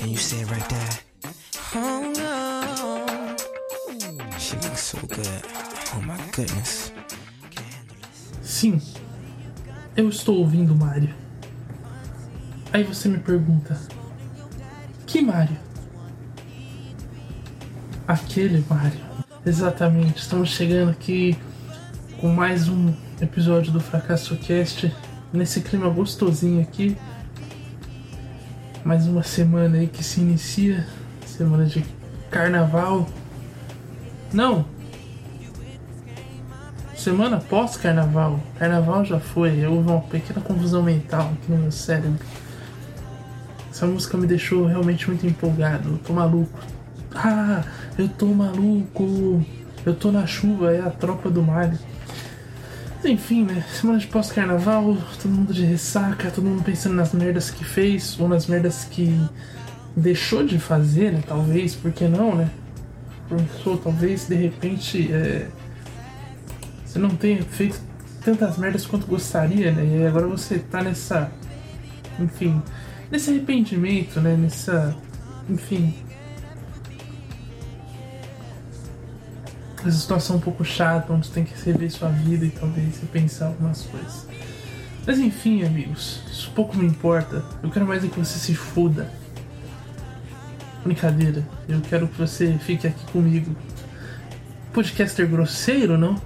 Can you right there? Oh no. She looks so good. Oh my goodness. Sim, eu estou ouvindo Mario. Aí você me pergunta: Que Mario? Aquele Mario. Exatamente, estamos chegando aqui com mais um episódio do Fracasso Cast. Nesse clima gostosinho aqui. Mais uma semana aí que se inicia semana de carnaval. Não! Semana pós-carnaval. Carnaval já foi. Houve uma pequena confusão mental aqui no meu cérebro. Essa música me deixou realmente muito empolgado. Eu tô maluco. Ah, eu tô maluco. Eu tô na chuva, é a tropa do Mario. Enfim, né? Semana de pós-carnaval, todo mundo de ressaca, todo mundo pensando nas merdas que fez ou nas merdas que deixou de fazer, né? Talvez, por que não, né? Pensou, talvez de repente é, você não tenha feito tantas merdas quanto gostaria, né? E agora você tá nessa. Enfim, nesse arrependimento, né? Nessa. Enfim. Essa situação um pouco chata, onde você tem que rever sua vida e talvez repensar algumas coisas. Mas enfim, amigos, isso pouco me importa. Eu quero mais é que você se foda. Brincadeira, eu quero que você fique aqui comigo. Podcaster grosseiro, não?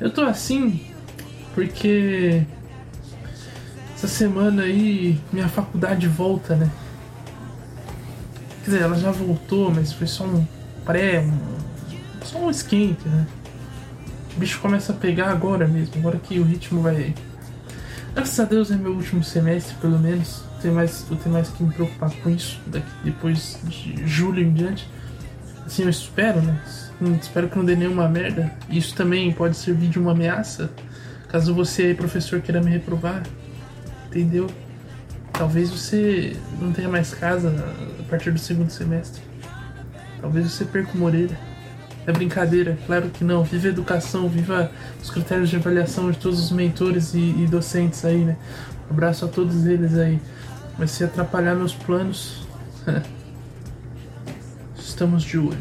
Eu tô assim porque essa semana aí minha faculdade volta, né? Quer dizer, ela já voltou, mas foi só um pré, só um esquente, né? O bicho começa a pegar agora mesmo, agora que o ritmo vai. Graças a Deus é meu último semestre, pelo menos. Tem mais, eu tenho mais que me preocupar com isso daqui, depois de julho em diante. Assim eu espero, né? Hum, espero que não dê nenhuma merda. Isso também pode servir de uma ameaça. Caso você, professor, queira me reprovar. Entendeu? Talvez você não tenha mais casa a partir do segundo semestre. Talvez você perca uma orelha. É brincadeira, claro que não. Viva a educação, viva os critérios de avaliação de todos os mentores e, e docentes aí, né? Um abraço a todos eles aí. Mas se atrapalhar meus planos, estamos de olho.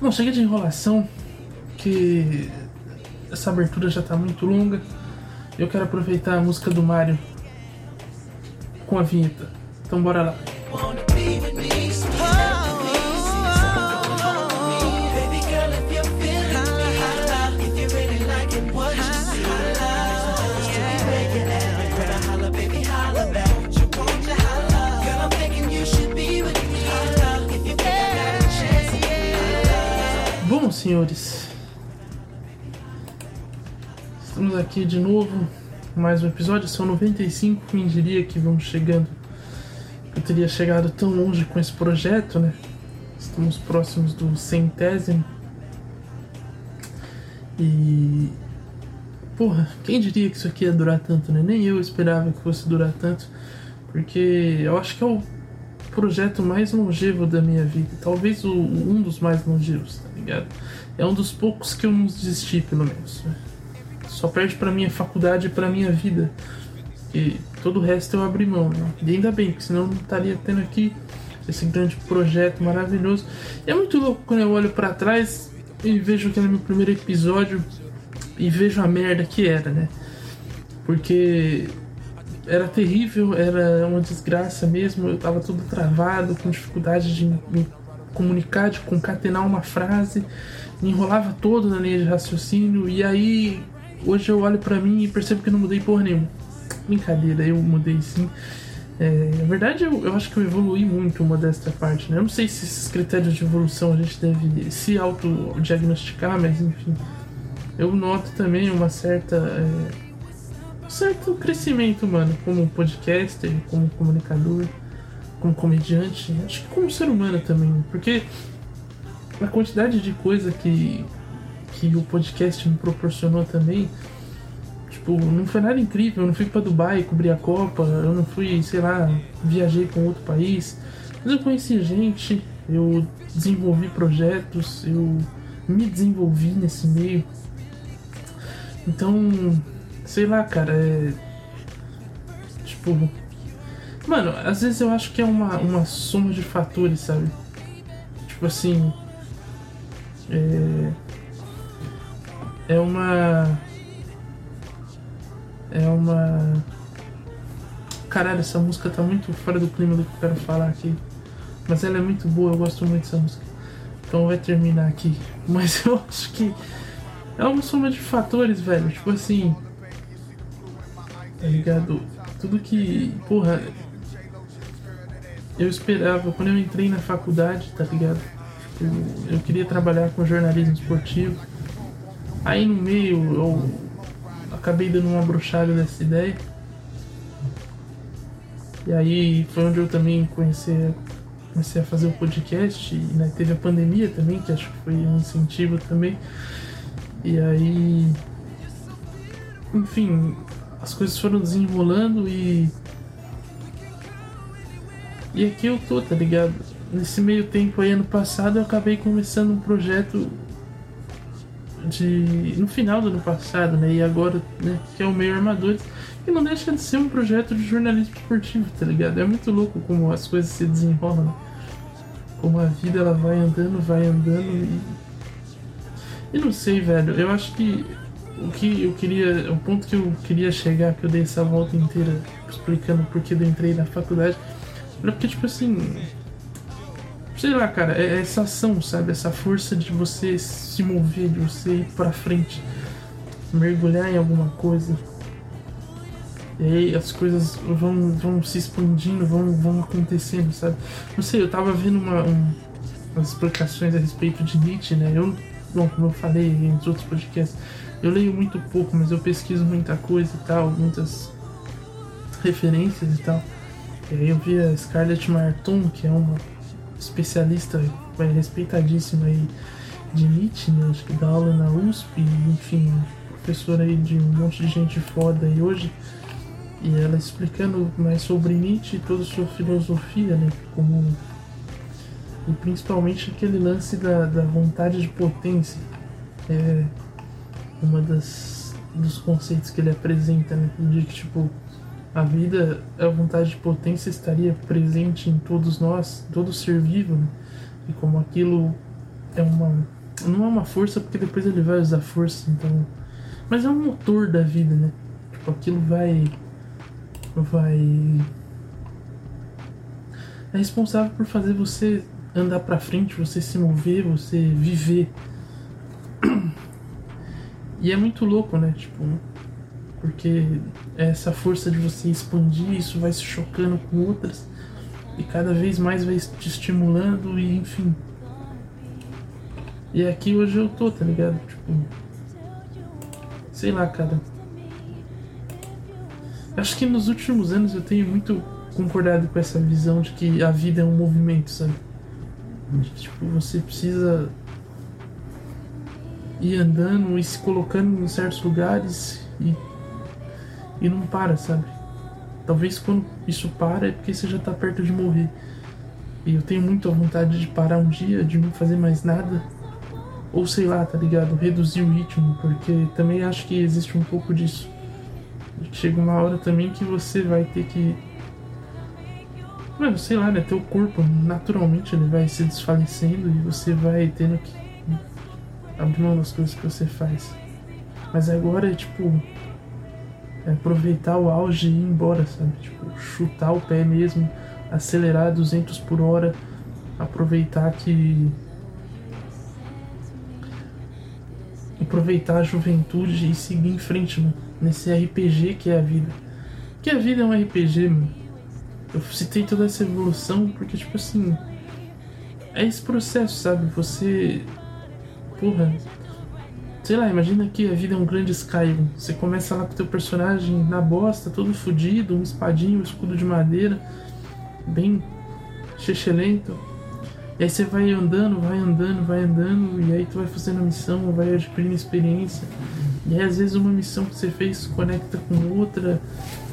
Bom, chega de enrolação, que essa abertura já tá muito longa. Eu quero aproveitar a música do Mario com a vinheta. Então bora lá. Senhores, estamos aqui de novo. Mais um episódio, são 95. Quem diria que vamos chegando? Eu teria chegado tão longe com esse projeto, né? Estamos próximos do centésimo. E. Porra, quem diria que isso aqui ia durar tanto, né? Nem eu esperava que fosse durar tanto. Porque eu acho que é o projeto mais longevo da minha vida. Talvez o, um dos mais longevos, tá ligado? É um dos poucos que eu não desisti, pelo menos. Só perde pra minha faculdade e pra minha vida. E todo o resto eu abri mão, né? E ainda bem, porque senão eu não estaria tendo aqui esse grande projeto maravilhoso. E é muito louco quando eu olho pra trás e vejo que no meu primeiro episódio e vejo a merda que era, né? Porque era terrível, era uma desgraça mesmo, eu tava tudo travado, com dificuldade de me comunicar, de concatenar uma frase, enrolava todo na linha de raciocínio, e aí hoje eu olho pra mim e percebo que não mudei porra nenhuma. Brincadeira, eu mudei sim. É, na verdade, eu, eu acho que eu evolui muito uma desta parte, né? Eu não sei se esses critérios de evolução a gente deve se autodiagnosticar, mas enfim. Eu noto também uma certa. é, um certo crescimento, mano, como podcaster, como comunicador, como comediante, acho que como ser humano também, porque a quantidade de coisa que, que o podcast me proporcionou também, tipo, não foi nada incrível, eu não fui pra Dubai cobrir a Copa, eu não fui, sei lá, viajei um outro país, mas eu conheci gente, eu desenvolvi projetos, eu me desenvolvi nesse meio. Então, sei lá, cara, é. Tipo. Mano, às vezes eu acho que é uma, uma soma de fatores, sabe? Tipo assim. É. É uma. É uma. Caralho, essa música tá muito fora do clima do que eu quero falar aqui. Mas ela é muito boa, eu gosto muito dessa música. Então vai terminar aqui. Mas eu acho que é uma soma de fatores, velho. Tipo assim. Tá ligado? Tudo que. Porra. Eu esperava, quando eu entrei na faculdade, tá ligado? Eu, eu queria trabalhar com jornalismo esportivo. Aí no meio eu acabei dando uma brochada dessa ideia. E aí foi onde eu também conheci, comecei a fazer o podcast. E né, teve a pandemia também, que acho que foi um incentivo também. E aí. Enfim, as coisas foram desenrolando e. E aqui eu tô, tá ligado? Nesse meio tempo aí, ano passado, eu acabei começando um projeto de. no final do ano passado, né? E agora, né? Que é o Meio Armadores. E não deixa de ser um projeto de jornalismo esportivo, tá ligado? É muito louco como as coisas se desenrolam, né? Como a vida ela vai andando, vai andando e. E não sei, velho. Eu acho que o que eu queria. O ponto que eu queria chegar, que eu dei essa volta inteira explicando por que eu entrei na faculdade, era porque, tipo assim. Sei lá, cara, é essa ação, sabe? Essa força de você se mover, de você ir pra frente, mergulhar em alguma coisa. E aí as coisas vão, vão se expandindo, vão, vão acontecendo, sabe? Não sei, eu tava vendo uma, um, umas explicações a respeito de Nietzsche, né? Eu, bom, como eu falei em outros podcasts, eu leio muito pouco, mas eu pesquiso muita coisa e tal, muitas referências e tal. E aí eu vi a Scarlett Marton, que é uma especialista respeitadíssima aí de Nietzsche, né? Acho que dá aula na USP, enfim, professora aí de um monte de gente foda aí hoje. E ela explicando mais sobre Nietzsche e toda a sua filosofia, né? Como e principalmente aquele lance da, da vontade de potência. É uma das dos conceitos que ele apresenta, né? De que tipo a vida, a vontade de potência estaria presente em todos nós, todo ser vivo, né? E como aquilo é uma não é uma força porque depois ele vai usar força, então, mas é um motor da vida, né? Tipo aquilo vai vai é responsável por fazer você andar para frente, você se mover, você viver. E é muito louco, né? Tipo, porque essa força de você expandir, isso vai se chocando com outras e cada vez mais vai te estimulando e enfim. E aqui hoje eu tô, tá ligado? Tipo, sei lá, cara. Acho que nos últimos anos eu tenho muito concordado com essa visão de que a vida é um movimento, sabe? De tipo, você precisa ir andando e se colocando em certos lugares e, e não para, sabe? Talvez quando isso para é porque você já tá perto de morrer. E eu tenho muito a vontade de parar um dia, de não fazer mais nada. Ou sei lá, tá ligado? Reduzir o ritmo, porque também acho que existe um pouco disso. Chega uma hora também que você vai ter que. Mano, sei lá, né? Teu corpo naturalmente ele vai se desfalecendo e você vai tendo que abrir mão das coisas que você faz. Mas agora é tipo. Aproveitar o auge e ir embora, sabe? Tipo, chutar o pé mesmo, acelerar 200 por hora, aproveitar que. Aproveitar a juventude e seguir em frente, mano nesse RPG que é a vida. Que a vida é um RPG, mano. Eu citei toda essa evolução porque, tipo assim. É esse processo, sabe? Você. Porra. Sei lá, imagina que a vida é um grande Skyrim. Você começa lá com teu personagem na bosta, todo fodido, um espadinho, um escudo de madeira, bem lento E aí você vai andando, vai andando, vai andando, e aí tu vai fazendo a missão, vai adquirindo experiência. E aí, às vezes uma missão que você fez conecta com outra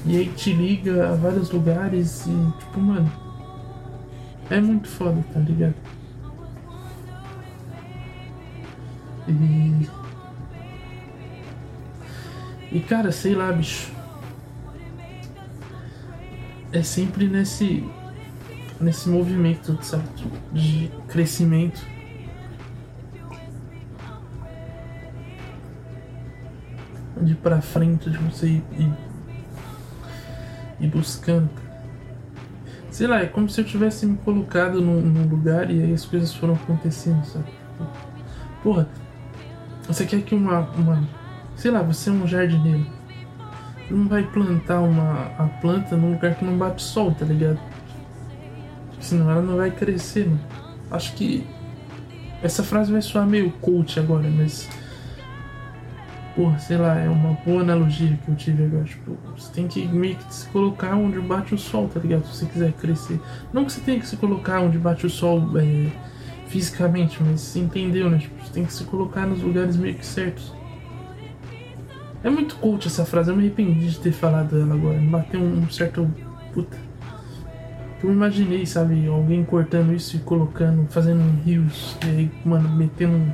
e aí te liga a vários lugares e tipo, mano. É muito foda, tá ligado? E. E cara, sei lá, bicho. é sempre nesse nesse movimento, sabe, de crescimento. De ir pra frente, de você ir, ir, ir buscando. Sei lá, é como se eu tivesse me colocado num, num lugar e aí as coisas foram acontecendo, sabe? Porra, você quer que uma, uma. Sei lá, você é um jardineiro. Você não vai plantar uma a planta num lugar que não bate sol, tá ligado? Senão ela não vai crescer, mano. Acho que. Essa frase vai soar meio coach agora, mas. Porra, sei lá, é uma boa analogia que eu tive agora. Tipo, você tem que meio que se colocar onde bate o sol, tá ligado? Se você quiser crescer. Não que você tenha que se colocar onde bate o sol é, fisicamente, mas você entendeu, né? Tipo, você tem que se colocar nos lugares meio que certos. É muito coach essa frase, eu me arrependi de ter falado ela agora. Me bateu um certo. Puta. Eu imaginei, sabe, alguém cortando isso e colocando, fazendo um rios, e aí, mano, metendo um,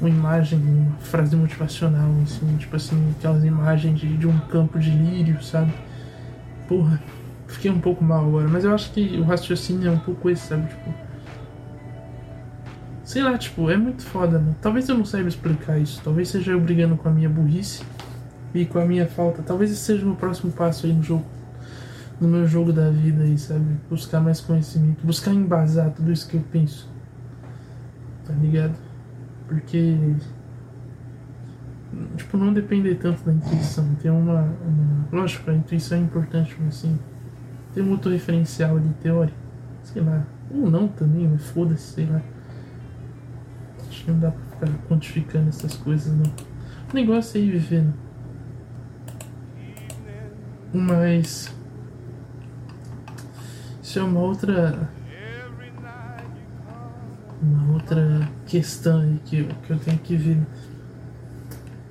uma imagem, uma frase motivacional cima, tipo assim, aquelas imagens de, de um campo de lírio, sabe? Porra, fiquei um pouco mal agora, mas eu acho que o raciocínio é um pouco esse, sabe? Tipo. Sei lá, tipo, é muito foda, mano. Talvez eu não saiba explicar isso. Talvez seja eu brigando com a minha burrice e com a minha falta. Talvez esse seja o meu próximo passo aí no jogo. No meu jogo da vida aí, sabe? Buscar mais conhecimento. Buscar embasar tudo isso que eu penso. Tá ligado? Porque. Tipo, não depender tanto da intuição. Ter uma. uma... Lógico, a intuição é importante, mas assim. Ter um outro referencial ali, teórico. Sei lá. Ou não também, mas foda-se, sei lá. Acho que não dá pra ficar quantificando essas coisas, não. O negócio é ir vivendo. Mas. Isso é uma outra. Uma outra questão aí que, eu- que eu tenho que ver.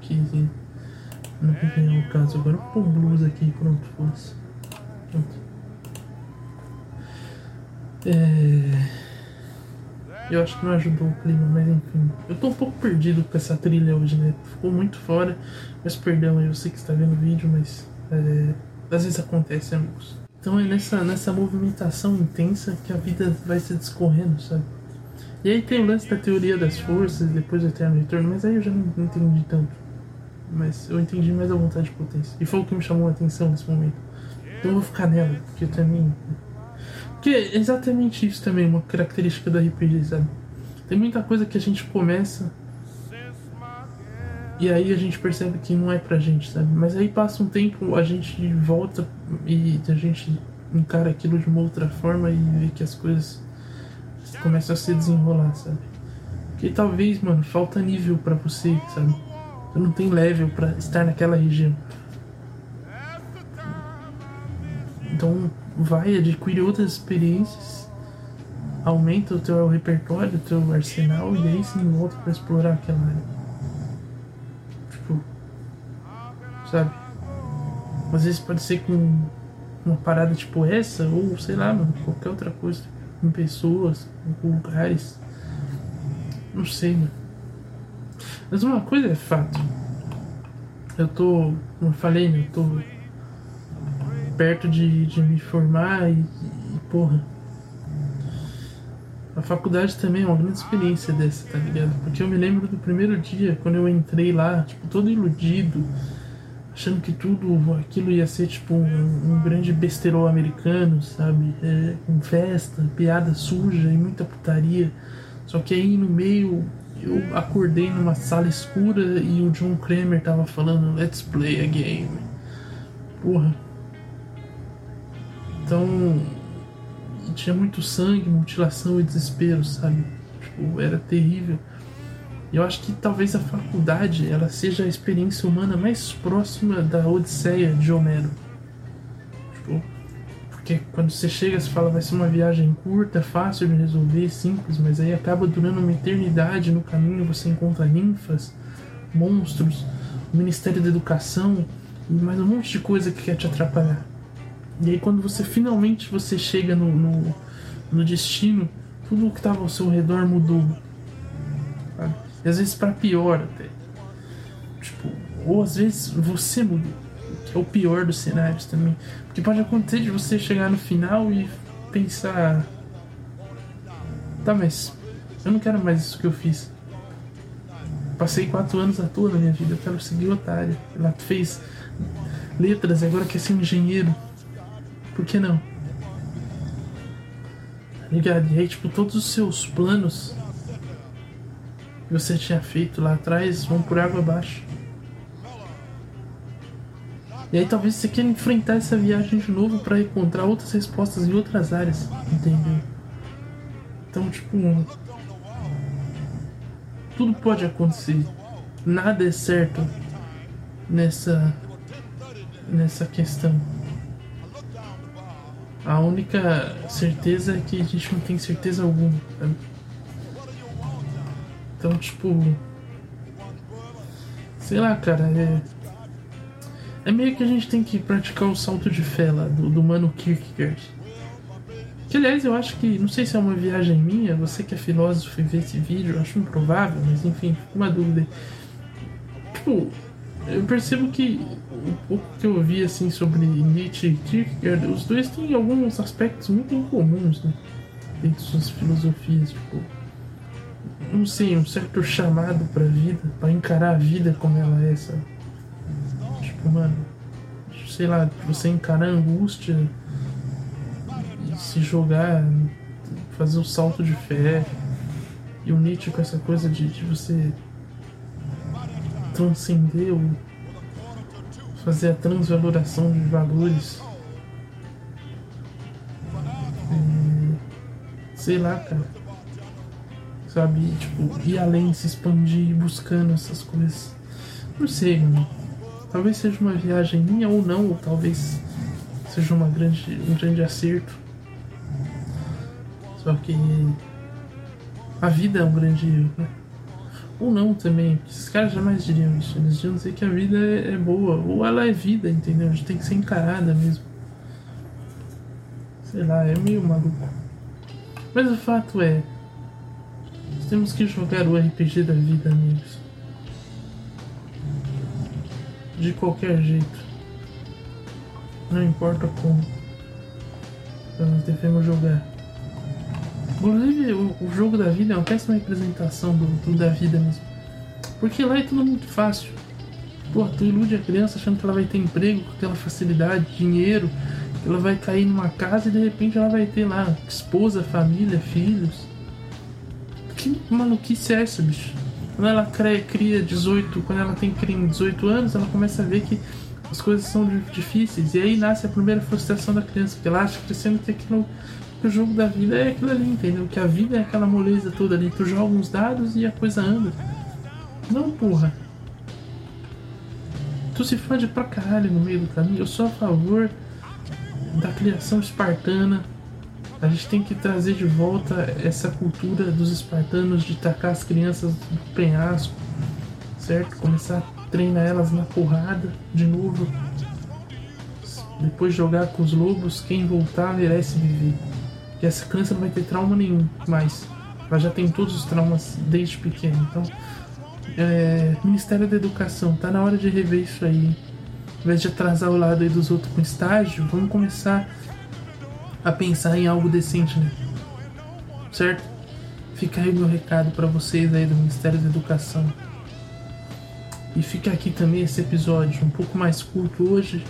Que não vem ao caso agora. Vou pôr blues aqui, pronto, foda-se. Pronto. É. Eu acho que não ajudou o clima, mas enfim. Eu tô um pouco perdido com essa trilha hoje, né? Ficou muito fora. Mas perdão aí, eu sei que está vendo o vídeo, mas. É, às vezes acontece, amigos. Então é nessa, nessa movimentação intensa que a vida vai se discorrendo, sabe? E aí tem o lance da teoria das forças, depois o eterno retorno, mas aí eu já não entendi tanto. Mas eu entendi mais a vontade de potência. E foi o que me chamou a atenção nesse momento. Então eu vou ficar nela, porque também. Porque é exatamente isso também, uma característica do RPG, sabe? Tem muita coisa que a gente começa e aí a gente percebe que não é pra gente, sabe? Mas aí passa um tempo, a gente volta e a gente encara aquilo de uma outra forma e vê que as coisas começam a se desenrolar, sabe? Porque talvez, mano, falta nível pra você, sabe? Você não tem level pra estar naquela região. Então vai, adquire outras experiências, aumenta o teu repertório, o teu arsenal e aí sim volta pra explorar aquela área. Tipo, sabe? Às vezes pode ser com uma parada tipo essa, ou sei lá, mano, qualquer outra coisa. Com pessoas, com lugares. Não sei, mano. Mas uma coisa é fato. Eu tô, como eu falei, né? Eu tô perto de, de me formar e, e, porra. A faculdade também é uma grande experiência dessa, tá ligado? Porque eu me lembro do primeiro dia, quando eu entrei lá, tipo, todo iludido, achando que tudo aquilo ia ser, tipo, um, um grande besterol americano, sabe? É, com festa, piada suja e muita putaria. Só que aí no meio eu acordei numa sala escura e o John Kramer tava falando Let's play a game. Porra. Então tinha muito sangue, mutilação e desespero, sabe? Tipo, era terrível. Eu acho que talvez a faculdade ela seja a experiência humana mais próxima da Odisseia de Homero. Tipo, porque quando você chega, você fala vai ser uma viagem curta, fácil de resolver, simples, mas aí acaba durando uma eternidade no caminho, você encontra ninfas, monstros, o Ministério da Educação e mais um monte de coisa que quer te atrapalhar. E aí quando você finalmente você chega no, no, no destino, tudo o que estava ao seu redor mudou. E às vezes para pior até. Tipo, ou às vezes você mudou. que é o pior dos cenários também. Porque pode acontecer de você chegar no final e pensar. Tá, mas eu não quero mais isso que eu fiz. Passei quatro anos à toa na minha vida, eu quero seguir otário. Ela fez letras e agora quer ser engenheiro. Por que não? Tá ligado? E aí, tipo, todos os seus planos que você tinha feito lá atrás vão por água abaixo. E aí talvez você queira enfrentar essa viagem de novo para encontrar outras respostas em outras áreas, entendeu? Então, tipo, tudo pode acontecer. Nada é certo nessa nessa questão. A única certeza é que a gente não tem certeza alguma. sabe? Então, tipo, sei lá, cara, é é meio que a gente tem que praticar o salto de fé lá do, do Mano Kierkegaard. Que aliás eu acho que, não sei se é uma viagem minha, você que é filósofo e vê esse vídeo, acho improvável, mas enfim, uma dúvida. Tipo, eu percebo que o pouco que eu vi assim sobre Nietzsche e Kierkegaard, os dois têm alguns aspectos muito incomuns, né? Dentro de suas filosofias, tipo, não sei, um certo chamado pra vida, pra encarar a vida como ela é, sabe? Tipo, mano, sei lá, você encarar a angústia se jogar, fazer o salto de fé. E o Nietzsche com essa coisa de, de você transcender o. fazer a transvaloração de valores. E, sei lá, cara. Sabe, tipo, ir além, se expandir, buscando essas coisas. Não sei, mano. Talvez seja uma viagem minha ou não, ou talvez seja uma grande, um grande acerto. Só que a vida é um grande erro, né? Ou não também, esses caras jamais diriam isso. Eles diriam dizer que a vida é, é boa, ou ela é vida, entendeu? A gente tem que ser encarada mesmo. Sei lá, é meio maluco. Mas o fato é, temos que jogar o RPG da vida, amigos. De qualquer jeito. Não importa como. Nós devemos jogar. Inclusive, o, o jogo da vida é uma péssima representação do, do da vida mesmo. Porque lá é tudo muito fácil. Pô, tu ilude a criança achando que ela vai ter emprego com aquela facilidade, dinheiro, ela vai cair numa casa e de repente ela vai ter lá esposa, família, filhos. Que maluquice é essa, bicho? Quando ela cria, cria 18, quando ela tem cria 18 anos, ela começa a ver que as coisas são di- difíceis. E aí nasce a primeira frustração da criança, porque ela acha crescendo que aquilo que o jogo da vida é aquilo ali, entendeu? Que a vida é aquela moleza toda ali. Tu joga uns dados e a coisa anda. Não, porra. Tu se fode pra caralho no meio do caminho. Eu sou a favor da criação espartana. A gente tem que trazer de volta essa cultura dos espartanos de tacar as crianças do penhasco, certo? Começar a treinar elas na porrada de novo. Depois jogar com os lobos, quem voltar merece viver. E essa criança não vai ter trauma nenhum mais. Ela já tem todos os traumas desde pequena. Então, é, Ministério da Educação, tá na hora de rever isso aí. Ao invés de atrasar o lado aí dos outros com estágio, vamos começar a pensar em algo decente, né? Certo? Fica aí meu recado para vocês aí do Ministério da Educação. E fica aqui também esse episódio, um pouco mais curto hoje,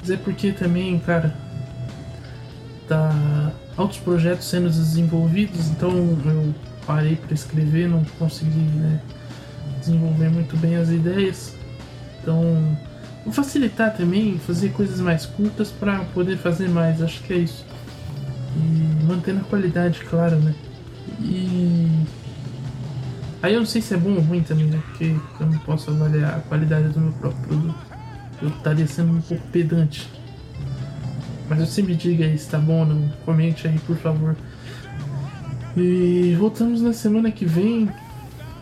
mas é porque também, cara, tá altos projetos sendo desenvolvidos, então eu parei para escrever, não consegui né, desenvolver muito bem as ideias. Então, vou facilitar também, fazer coisas mais curtas para poder fazer mais, acho que é isso. E mantendo a qualidade, claro, né? E aí eu não sei se é bom ou ruim também, né? Porque eu não posso avaliar a qualidade do meu próprio produto. Eu estaria sendo um pouco pedante. Mas você me diga aí se tá bom ou não. Comente aí, por favor. E voltamos na semana que vem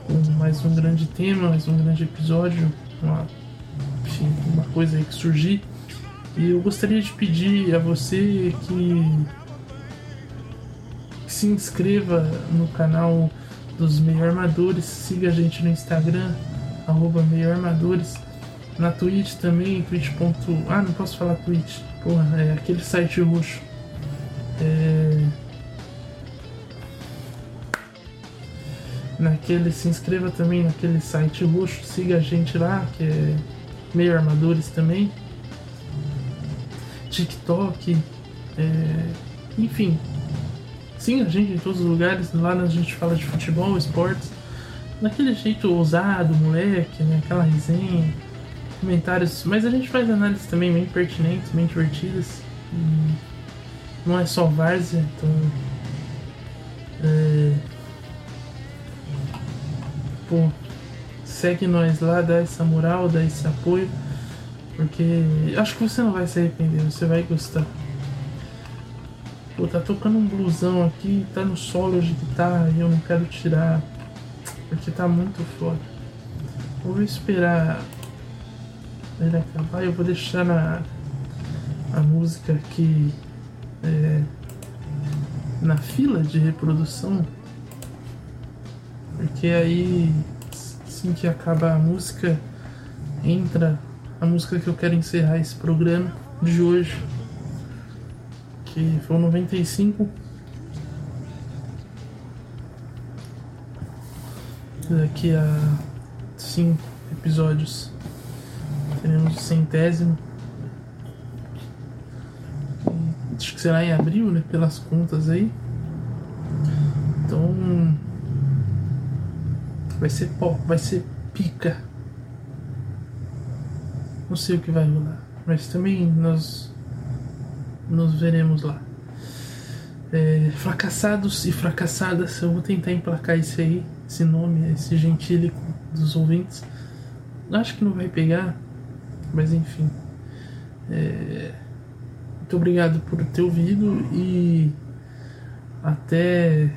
com mais um grande tema, mais um grande episódio. Uma, enfim, uma coisa aí que surgir. E eu gostaria de pedir a você que, se inscreva no canal dos Meio Armadores, siga a gente no Instagram, arroba Meio Armadores. Na Twitch também, twitch. Ah, não posso falar Twitch. Porra, é aquele site roxo. É... Naquele, se inscreva também naquele site roxo, siga a gente lá, que é meio armadores também. TikTok, é... enfim. Siga a gente em todos os lugares, lá a gente fala de futebol, esportes, daquele jeito ousado, moleque, né? Aquela resenha, comentários, mas a gente faz análises também bem pertinentes, bem divertidas. Não é só várzea, então. É... Pô, segue nós lá, dá essa moral, dá esse apoio, porque acho que você não vai se arrepender, você vai gostar. Pô, tá tocando um blusão aqui, tá no solo de guitarra e eu não quero tirar, porque tá muito foda. Vou esperar ele acabar, eu vou deixar na a música aqui é, na fila de reprodução, porque aí assim que acaba a música entra a música que eu quero encerrar esse programa de hoje, que foi o 95. Daqui a cinco episódios teremos o centésimo. acho que será em abril, né? Pelas contas aí. Então. Vai ser vai ser pica. Não sei o que vai rolar. Mas também nós. Nos veremos lá. É, fracassados e fracassadas, eu vou tentar emplacar esse aí, esse nome, esse gentílico dos ouvintes. Acho que não vai pegar, mas enfim. É, muito obrigado por ter ouvido e até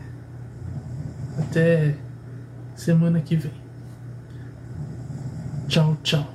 até semana que vem. Tchau, tchau.